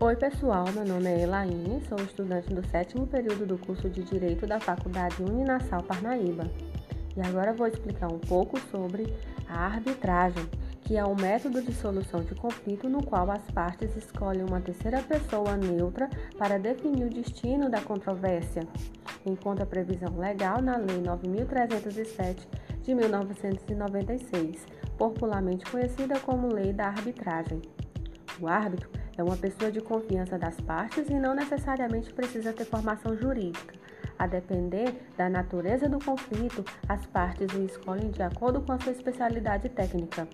Oi, pessoal. Meu nome é Elaine, sou estudante do sétimo período do curso de Direito da Faculdade Uninassal Parnaíba. E agora vou explicar um pouco sobre a arbitragem, que é um método de solução de conflito no qual as partes escolhem uma terceira pessoa neutra para definir o destino da controvérsia, encontra previsão legal na Lei 9307 de 1996, popularmente conhecida como Lei da Arbitragem. O árbitro é uma pessoa de confiança das partes e não necessariamente precisa ter formação jurídica. A depender da natureza do conflito, as partes o escolhem de acordo com a sua especialidade técnica.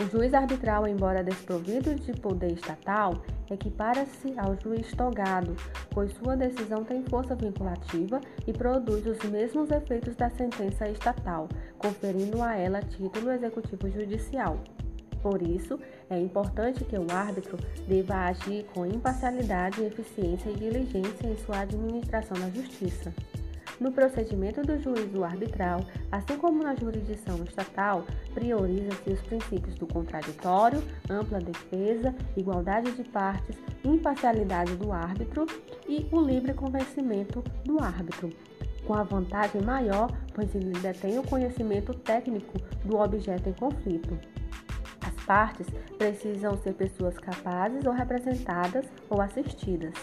O juiz arbitral, embora desprovido de poder estatal, equipara-se ao juiz togado, pois sua decisão tem força vinculativa e produz os mesmos efeitos da sentença estatal, conferindo a ela título executivo judicial. Por isso, é importante que o árbitro deva agir com imparcialidade, eficiência e diligência em sua administração da justiça. No procedimento do juízo arbitral, assim como na jurisdição estatal, prioriza-se os princípios do contraditório, ampla defesa, igualdade de partes, imparcialidade do árbitro e o livre convencimento do árbitro, com a vantagem maior, pois ele detém o conhecimento técnico do objeto em conflito partes precisam ser pessoas capazes ou representadas ou assistidas.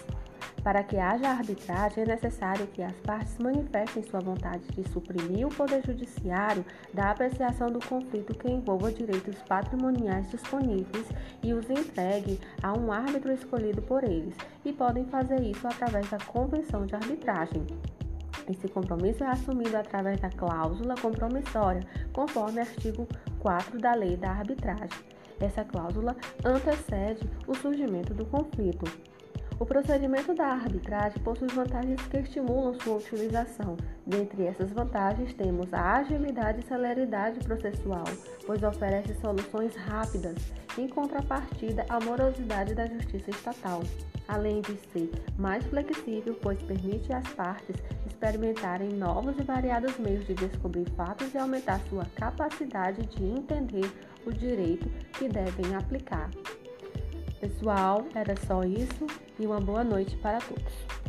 Para que haja arbitragem, é necessário que as partes manifestem sua vontade de suprimir o Poder Judiciário da apreciação do conflito que envolva direitos patrimoniais disponíveis e os entregue a um árbitro escolhido por eles, e podem fazer isso através da Convenção de Arbitragem. Esse compromisso é assumido através da cláusula compromissória, conforme artigo 4 da Lei da Arbitragem. Essa cláusula antecede o surgimento do conflito. O procedimento da arbitragem possui vantagens que estimulam sua utilização. Dentre essas vantagens, temos a agilidade e celeridade processual, pois oferece soluções rápidas, em contrapartida à morosidade da justiça estatal. Além de ser mais flexível, pois permite às partes experimentarem novos e variados meios de descobrir fatos e aumentar sua capacidade de entender o direito que devem aplicar. Pessoal, era só isso e uma boa noite para todos.